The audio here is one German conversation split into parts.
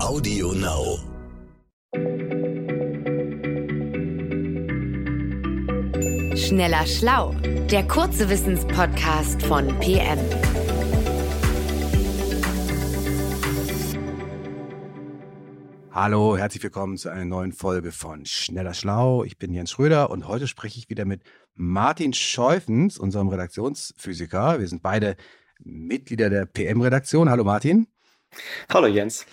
Audio Now. Schneller Schlau, der kurze Wissenspodcast von PM. Hallo, herzlich willkommen zu einer neuen Folge von Schneller Schlau. Ich bin Jens Schröder und heute spreche ich wieder mit Martin Scheufens, unserem Redaktionsphysiker. Wir sind beide Mitglieder der PM-Redaktion. Hallo Martin. Hallo Jens.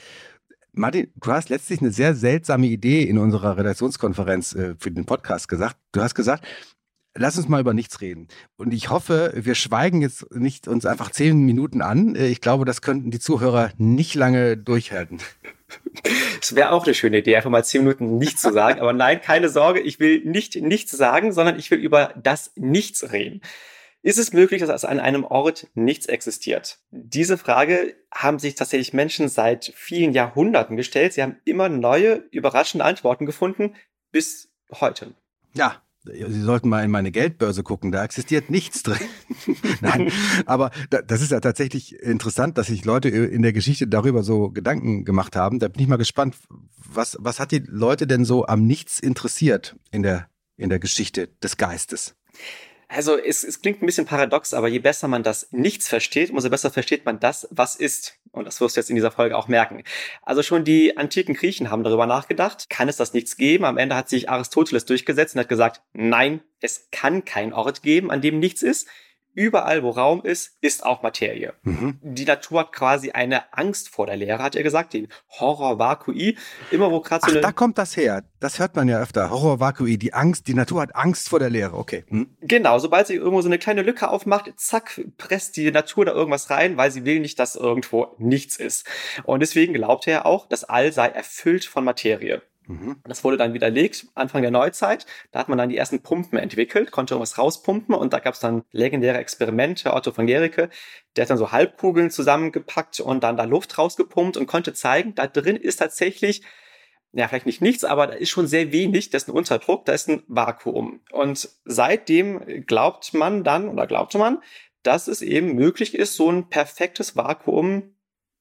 Martin, du hast letztlich eine sehr seltsame Idee in unserer Redaktionskonferenz äh, für den Podcast gesagt. Du hast gesagt, lass uns mal über nichts reden. Und ich hoffe, wir schweigen jetzt nicht uns einfach zehn Minuten an. Äh, ich glaube, das könnten die Zuhörer nicht lange durchhalten. Es wäre auch eine schöne Idee, einfach mal zehn Minuten nichts zu sagen. Aber nein, keine Sorge, ich will nicht nichts sagen, sondern ich will über das Nichts reden. Ist es möglich, dass an einem Ort nichts existiert? Diese Frage haben sich tatsächlich Menschen seit vielen Jahrhunderten gestellt. Sie haben immer neue, überraschende Antworten gefunden bis heute. Ja, Sie sollten mal in meine Geldbörse gucken, da existiert nichts drin. Nein, aber das ist ja tatsächlich interessant, dass sich Leute in der Geschichte darüber so Gedanken gemacht haben. Da bin ich mal gespannt, was, was hat die Leute denn so am Nichts interessiert in der, in der Geschichte des Geistes? Also es, es klingt ein bisschen paradox, aber je besser man das Nichts versteht, umso besser versteht man das, was ist. Und das wirst du jetzt in dieser Folge auch merken. Also schon die antiken Griechen haben darüber nachgedacht, kann es das Nichts geben? Am Ende hat sich Aristoteles durchgesetzt und hat gesagt, nein, es kann keinen Ort geben, an dem nichts ist überall, wo Raum ist, ist auch Materie. Mhm. Die Natur hat quasi eine Angst vor der Leere, hat er gesagt, den Horror vacui. Immer wo gerade so eine da kommt das her. Das hört man ja öfter. Horror vacui, die Angst, die Natur hat Angst vor der Leere. Okay. Hm. Genau, sobald sich irgendwo so eine kleine Lücke aufmacht, zack, presst die Natur da irgendwas rein, weil sie will nicht, dass irgendwo nichts ist. Und deswegen glaubt er auch, das All sei erfüllt von Materie. Mhm. Das wurde dann widerlegt, Anfang der Neuzeit. Da hat man dann die ersten Pumpen entwickelt, konnte irgendwas rauspumpen und da gab es dann legendäre Experimente. Otto von Gericke, der hat dann so Halbkugeln zusammengepackt und dann da Luft rausgepumpt und konnte zeigen, da drin ist tatsächlich ja, vielleicht nicht nichts, aber da ist schon sehr wenig, das ist ein Unterdruck, da ist ein Vakuum. Und seitdem glaubt man dann oder glaubte man, dass es eben möglich ist, so ein perfektes Vakuum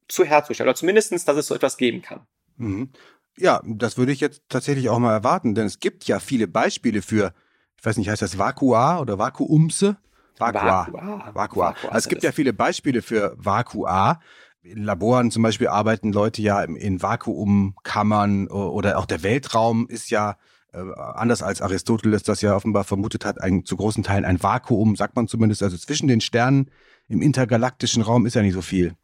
zu herzustellen. Oder zumindestens, dass es so etwas geben kann. Mhm. Ja, das würde ich jetzt tatsächlich auch mal erwarten, denn es gibt ja viele Beispiele für, ich weiß nicht, heißt das Vakua oder Vakuumse? Vakua. Vakua. Vakua. Also es gibt ja viele Beispiele für Vakua. In Laboren zum Beispiel arbeiten Leute ja in Vakuumkammern oder auch der Weltraum ist ja äh, anders als Aristoteles das ja offenbar vermutet hat, ein, zu großen Teilen ein Vakuum, sagt man zumindest. Also zwischen den Sternen im intergalaktischen Raum ist ja nicht so viel.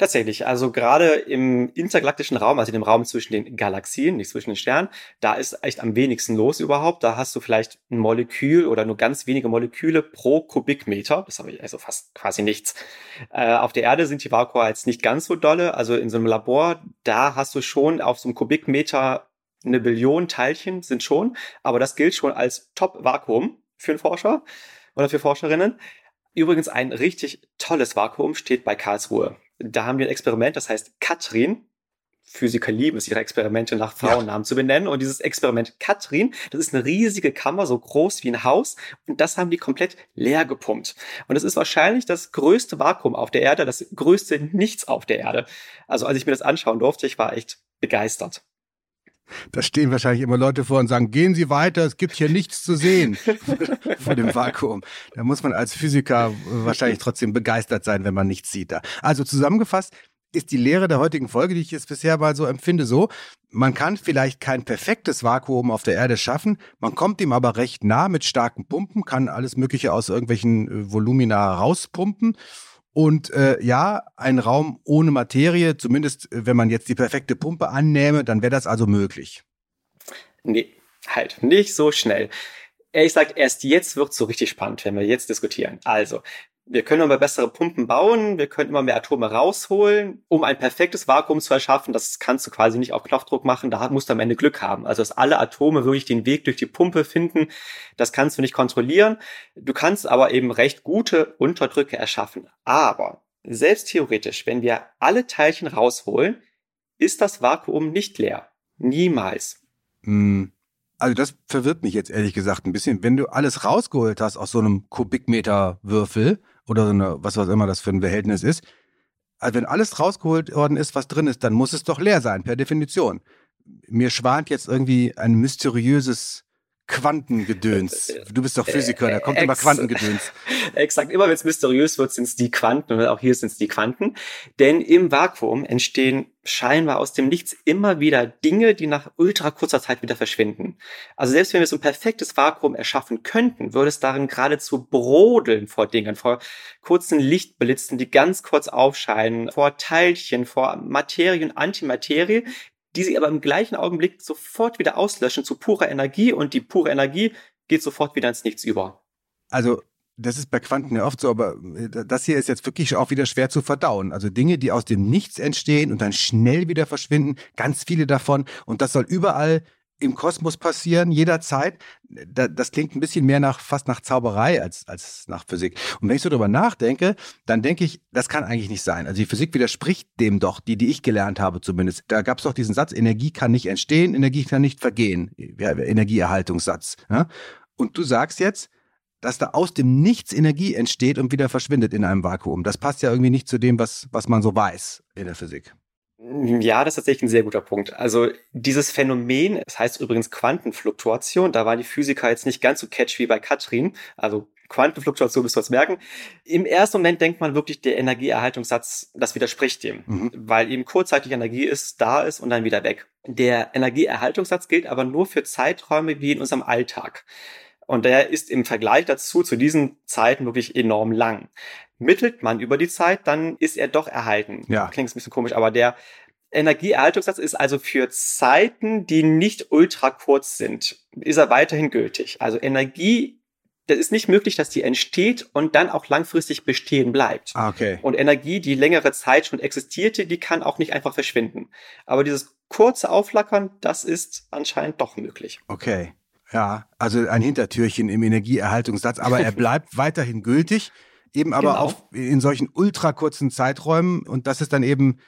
Tatsächlich, also gerade im intergalaktischen Raum, also in dem Raum zwischen den Galaxien, nicht zwischen den Sternen, da ist echt am wenigsten los überhaupt. Da hast du vielleicht ein Molekül oder nur ganz wenige Moleküle pro Kubikmeter. Das habe ich also fast quasi nichts. Äh, auf der Erde sind die Vakua jetzt nicht ganz so dolle. Also in so einem Labor, da hast du schon auf so einem Kubikmeter eine Billion Teilchen sind schon, aber das gilt schon als Top-Vakuum für einen Forscher oder für Forscherinnen. Übrigens ein richtig tolles Vakuum steht bei Karlsruhe da haben wir ein Experiment, das heißt Katrin. Physiker lieben es, ihre Experimente nach Frauennamen ja. zu benennen. Und dieses Experiment Katrin, das ist eine riesige Kammer, so groß wie ein Haus. Und das haben die komplett leer gepumpt. Und das ist wahrscheinlich das größte Vakuum auf der Erde, das größte Nichts auf der Erde. Also als ich mir das anschauen durfte, ich war echt begeistert. Da stehen wahrscheinlich immer Leute vor und sagen, gehen Sie weiter, es gibt hier nichts zu sehen vor dem Vakuum. Da muss man als Physiker wahrscheinlich trotzdem begeistert sein, wenn man nichts sieht da. Also zusammengefasst ist die Lehre der heutigen Folge, die ich jetzt bisher mal so empfinde, so, man kann vielleicht kein perfektes Vakuum auf der Erde schaffen, man kommt ihm aber recht nah mit starken Pumpen, kann alles Mögliche aus irgendwelchen äh, Volumina rauspumpen und äh, ja, ein Raum ohne Materie, zumindest äh, wenn man jetzt die perfekte Pumpe annähme, dann wäre das also möglich. Nee, halt, nicht so schnell. Ehrlich gesagt, erst jetzt wird es so richtig spannend, wenn wir jetzt diskutieren. Also, wir können immer bessere Pumpen bauen, wir können immer mehr Atome rausholen, um ein perfektes Vakuum zu erschaffen. Das kannst du quasi nicht auf Knopfdruck machen, da musst du am Ende Glück haben. Also, dass alle Atome wirklich den Weg durch die Pumpe finden, das kannst du nicht kontrollieren. Du kannst aber eben recht gute Unterdrücke erschaffen. Aber selbst theoretisch, wenn wir alle Teilchen rausholen, ist das Vakuum nicht leer. Niemals. Hm. Also das verwirrt mich jetzt ehrlich gesagt ein bisschen. Wenn du alles rausgeholt hast aus so einem Kubikmeter Würfel, oder so eine, was was immer das für ein Behältnis ist, Also wenn alles rausgeholt worden ist, was drin ist, dann muss es doch leer sein, per Definition. Mir schwant jetzt irgendwie ein mysteriöses Quantengedöns. Du bist doch Physiker, da kommt Ex immer Quantengedöns. Exakt, immer wenn es mysteriös wird, sind es die Quanten und auch hier sind es die Quanten. Denn im Vakuum entstehen scheinbar aus dem Nichts immer wieder Dinge, die nach ultra kurzer Zeit wieder verschwinden. Also selbst wenn wir so ein perfektes Vakuum erschaffen könnten, würde es darin geradezu brodeln vor Dingen, vor kurzen Lichtblitzen, die ganz kurz aufscheinen, vor Teilchen, vor Materie und Antimaterie, die sie aber im gleichen Augenblick sofort wieder auslöschen zu purer Energie und die pure Energie geht sofort wieder ins Nichts über. Also das ist bei Quanten ja oft so, aber äh, das hier ist jetzt wirklich auch wieder schwer zu verdauen. Also Dinge, die aus dem Nichts entstehen und dann schnell wieder verschwinden, ganz viele davon und das soll überall im Kosmos passieren, jederzeit. Das klingt ein bisschen mehr nach, fast nach Zauberei als, als nach Physik. Und wenn ich so drüber nachdenke, dann denke ich, das kann eigentlich nicht sein. Also die Physik widerspricht dem doch, die, die ich gelernt habe zumindest. Da gab es doch diesen Satz, Energie kann nicht entstehen, Energie kann nicht vergehen. Energieerhaltungssatz. Ja? Und du sagst jetzt, dass da aus dem Nichts Energie entsteht und wieder verschwindet in einem Vakuum. Das passt ja irgendwie nicht zu dem, was, was man so weiß in der Physik. Ja, das ist tatsächlich ein sehr guter Punkt. Also dieses Phänomen, das heißt übrigens Quantenfluktuation, da waren die Physiker jetzt nicht ganz so catch wie bei Katrin. Also Quantenfluktuation müsst ihr uns merken. Im ersten Moment denkt man wirklich, der Energieerhaltungssatz, das widerspricht dem, mhm. weil eben kurzzeitig Energie ist, da ist und dann wieder weg. Der Energieerhaltungssatz gilt aber nur für Zeiträume wie in unserem Alltag. Und der ist im Vergleich dazu zu diesen Zeiten wirklich enorm lang mittelt man über die Zeit, dann ist er doch erhalten. Ja. Klingt ein bisschen komisch, aber der Energieerhaltungssatz ist also für Zeiten, die nicht ultra kurz sind, ist er weiterhin gültig. Also Energie, das ist nicht möglich, dass die entsteht und dann auch langfristig bestehen bleibt. Ah, okay. Und Energie, die längere Zeit schon existierte, die kann auch nicht einfach verschwinden. Aber dieses kurze Aufflackern, das ist anscheinend doch möglich. Okay. Ja, also ein Hintertürchen im Energieerhaltungssatz, aber er bleibt weiterhin gültig. Eben aber genau. auch in solchen ultra kurzen Zeiträumen und das ist dann eben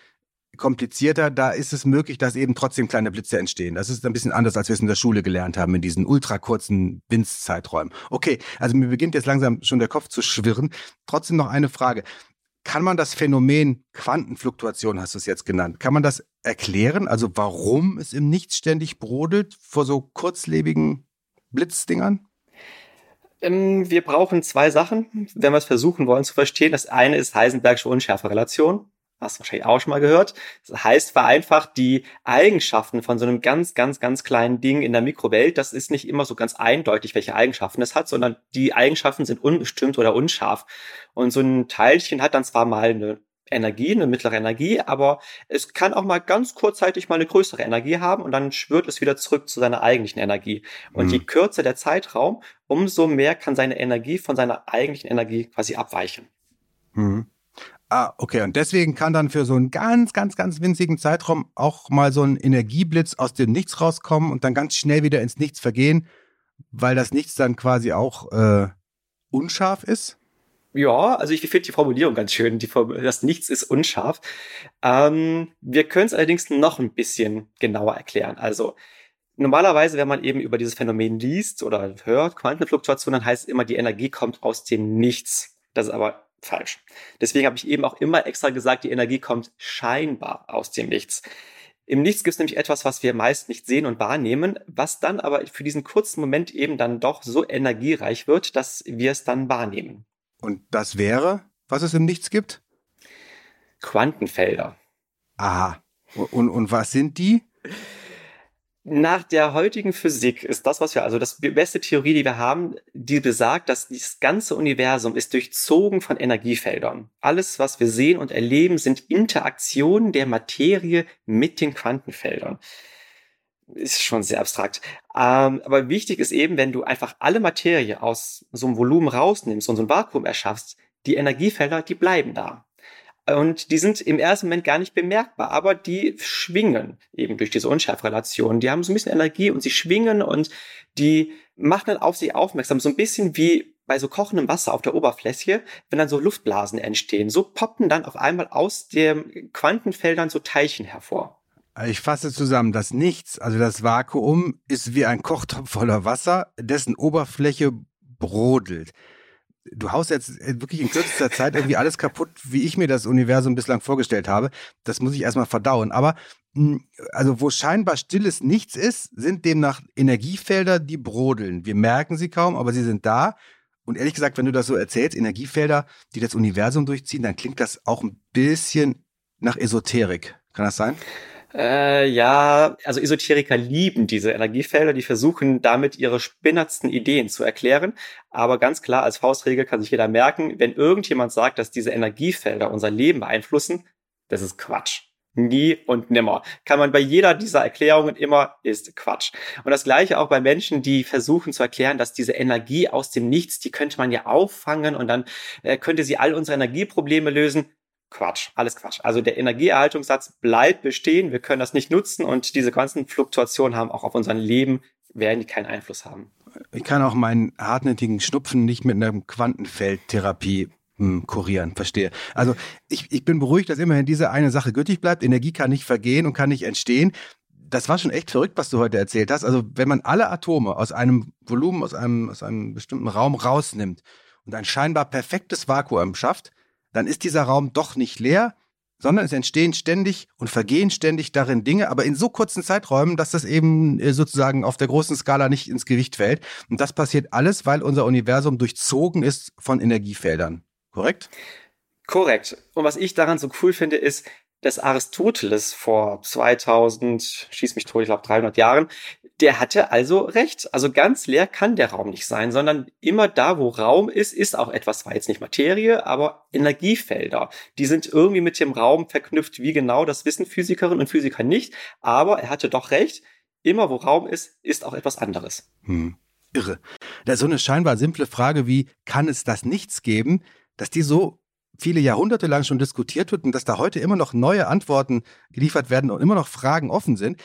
komplizierter, da ist es möglich, dass eben trotzdem kleine Blitze entstehen. Das ist ein bisschen anders, als wir es in der Schule gelernt haben, in diesen ultra kurzen Winzzeiträumen. Okay, also mir beginnt jetzt langsam schon der Kopf zu schwirren. Trotzdem noch eine Frage. Kann man das Phänomen Quantenfluktuation, hast du es jetzt genannt, kann man das erklären? Also warum es im Nichts ständig brodelt vor so kurzlebigen Blitzdingern? Ähm, wir brauchen zwei Sachen, wenn wir es versuchen wollen zu verstehen. Das eine ist Heisenbergsche Unschärferelation. Hast du wahrscheinlich auch schon mal gehört. Das heißt vereinfacht die Eigenschaften von so einem ganz, ganz, ganz kleinen Ding in der Mikrowelt. Das ist nicht immer so ganz eindeutig, welche Eigenschaften es hat, sondern die Eigenschaften sind unbestimmt oder unscharf. Und so ein Teilchen hat dann zwar mal eine Energie, eine mittlere Energie, aber es kann auch mal ganz kurzzeitig mal eine größere Energie haben und dann schwirrt es wieder zurück zu seiner eigentlichen Energie. Und mhm. je kürzer der Zeitraum, umso mehr kann seine Energie von seiner eigentlichen Energie quasi abweichen. Mhm. Ah, okay. Und deswegen kann dann für so einen ganz, ganz, ganz winzigen Zeitraum auch mal so ein Energieblitz aus dem Nichts rauskommen und dann ganz schnell wieder ins Nichts vergehen, weil das Nichts dann quasi auch äh, unscharf ist? Ja, also ich finde die Formulierung ganz schön. Die das Nichts ist unscharf. Ähm, wir können es allerdings noch ein bisschen genauer erklären. Also normalerweise, wenn man eben über dieses Phänomen liest oder hört, Quantenfluktuation, dann heißt es immer, die Energie kommt aus dem Nichts. Das ist aber falsch. Deswegen habe ich eben auch immer extra gesagt, die Energie kommt scheinbar aus dem Nichts. Im Nichts gibt es nämlich etwas, was wir meist nicht sehen und wahrnehmen, was dann aber für diesen kurzen Moment eben dann doch so energiereich wird, dass wir es dann wahrnehmen. Und das wäre, was es im Nichts gibt? Quantenfelder. Aha. Und, und was sind die? Nach der heutigen Physik ist das, was wir, also das beste Theorie, die wir haben, die besagt, dass das ganze Universum ist durchzogen von Energiefeldern. Alles, was wir sehen und erleben, sind Interaktionen der Materie mit den Quantenfeldern ist schon sehr abstrakt. Ähm, aber wichtig ist eben, wenn du einfach alle Materie aus so einem Volumen rausnimmst und so ein Vakuum erschaffst, die Energiefelder, die bleiben da. Und die sind im ersten Moment gar nicht bemerkbar, aber die schwingen eben durch diese Unschärferelation. Die haben so ein bisschen Energie und sie schwingen und die machen dann auf sich aufmerksam. So ein bisschen wie bei so kochendem Wasser auf der Oberfläche, wenn dann so Luftblasen entstehen. So poppen dann auf einmal aus den Quantenfeldern so Teilchen hervor. Ich fasse zusammen, das Nichts, also das Vakuum, ist wie ein Kochtopf voller Wasser, dessen Oberfläche brodelt. du haust jetzt wirklich in kürzester Zeit irgendwie alles kaputt, wie ich mir das Universum bislang vorgestellt habe. Das muss ich erstmal verdauen. Aber hm, also wo scheinbar stilles Nichts ist, sind demnach Energiefelder, die brodeln. Wir merken sie kaum, aber sie sind da. Und ehrlich gesagt, wenn du das so erzählst, Energiefelder, die das Universum durchziehen, dann klingt das auch ein bisschen nach Esoterik. Kann das sein? Äh, ja, also Esoteriker lieben diese Energiefelder, die versuchen damit ihre spinnertsten Ideen zu erklären. Aber ganz klar, als Faustregel kann sich jeder merken, wenn irgendjemand sagt, dass diese Energiefelder unser Leben beeinflussen, das ist Quatsch. Nie und nimmer. Kann man bei jeder dieser Erklärungen immer, ist Quatsch. Und das gleiche auch bei Menschen, die versuchen zu erklären, dass diese Energie aus dem Nichts, die könnte man ja auffangen und dann äh, könnte sie all unsere Energieprobleme lösen. Quatsch, alles Quatsch. Also der Energieerhaltungssatz bleibt bestehen, wir können das nicht nutzen und diese ganzen Fluktuationen haben auch auf unser Leben, werden die keinen Einfluss haben. Ich kann auch meinen hartnäckigen Schnupfen nicht mit einer Quantenfeldtherapie hm, kurieren, verstehe. Also ich, ich bin beruhigt, dass immerhin diese eine Sache gültig bleibt. Energie kann nicht vergehen und kann nicht entstehen. Das war schon echt verrückt, was du heute erzählt hast. Also wenn man alle Atome aus einem Volumen, aus einem, aus einem bestimmten Raum rausnimmt und ein scheinbar perfektes Vakuum schafft, dann ist dieser Raum doch nicht leer, sondern es entstehen ständig und vergehen ständig darin Dinge, aber in so kurzen Zeiträumen, dass das eben äh, sozusagen auf der großen Skala nicht ins Gewicht fällt. Und das passiert alles, weil unser Universum durchzogen ist von Energiefeldern. Korrekt? Korrekt. Und was ich daran so cool finde, ist, dass Aristoteles vor 2000, schieß mich tot, ich glaube 300 Jahren, der hatte also recht. Also ganz leer kann der Raum nicht sein, sondern immer da, wo Raum ist, ist auch etwas, war jetzt nicht Materie, aber Energiefelder. Die sind irgendwie mit dem Raum verknüpft. Wie genau, das wissen Physikerinnen und Physiker nicht. Aber er hatte doch recht. Immer wo Raum ist, ist auch etwas anderes. Hm. Irre. Da so eine scheinbar simple Frage wie, kann es das Nichts geben, dass die so viele Jahrhunderte lang schon diskutiert wird und dass da heute immer noch neue Antworten geliefert werden und immer noch Fragen offen sind.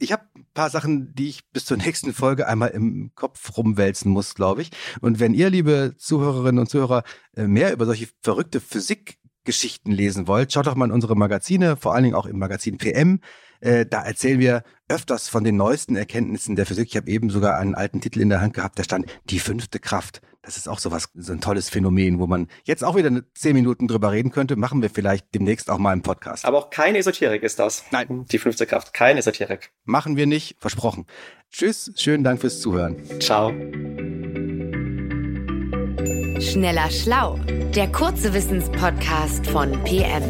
Ich habe ein paar Sachen, die ich bis zur nächsten Folge einmal im Kopf rumwälzen muss, glaube ich. Und wenn ihr, liebe Zuhörerinnen und Zuhörer, äh, mehr über solche verrückte Physikgeschichten lesen wollt, schaut doch mal in unsere Magazine, vor allen Dingen auch im Magazin PM. Äh, da erzählen wir öfters von den neuesten Erkenntnissen der Physik. Ich habe eben sogar einen alten Titel in der Hand gehabt, da stand Die fünfte Kraft. Das ist auch sowas, so ein tolles Phänomen, wo man jetzt auch wieder zehn Minuten drüber reden könnte. Machen wir vielleicht demnächst auch mal im Podcast. Aber auch keine Esoterik ist das. Nein. Die fünfte Kraft, keine Esoterik. Machen wir nicht, versprochen. Tschüss, schönen Dank fürs Zuhören. Ciao. Schneller Schlau, der kurze Wissenspodcast von PM.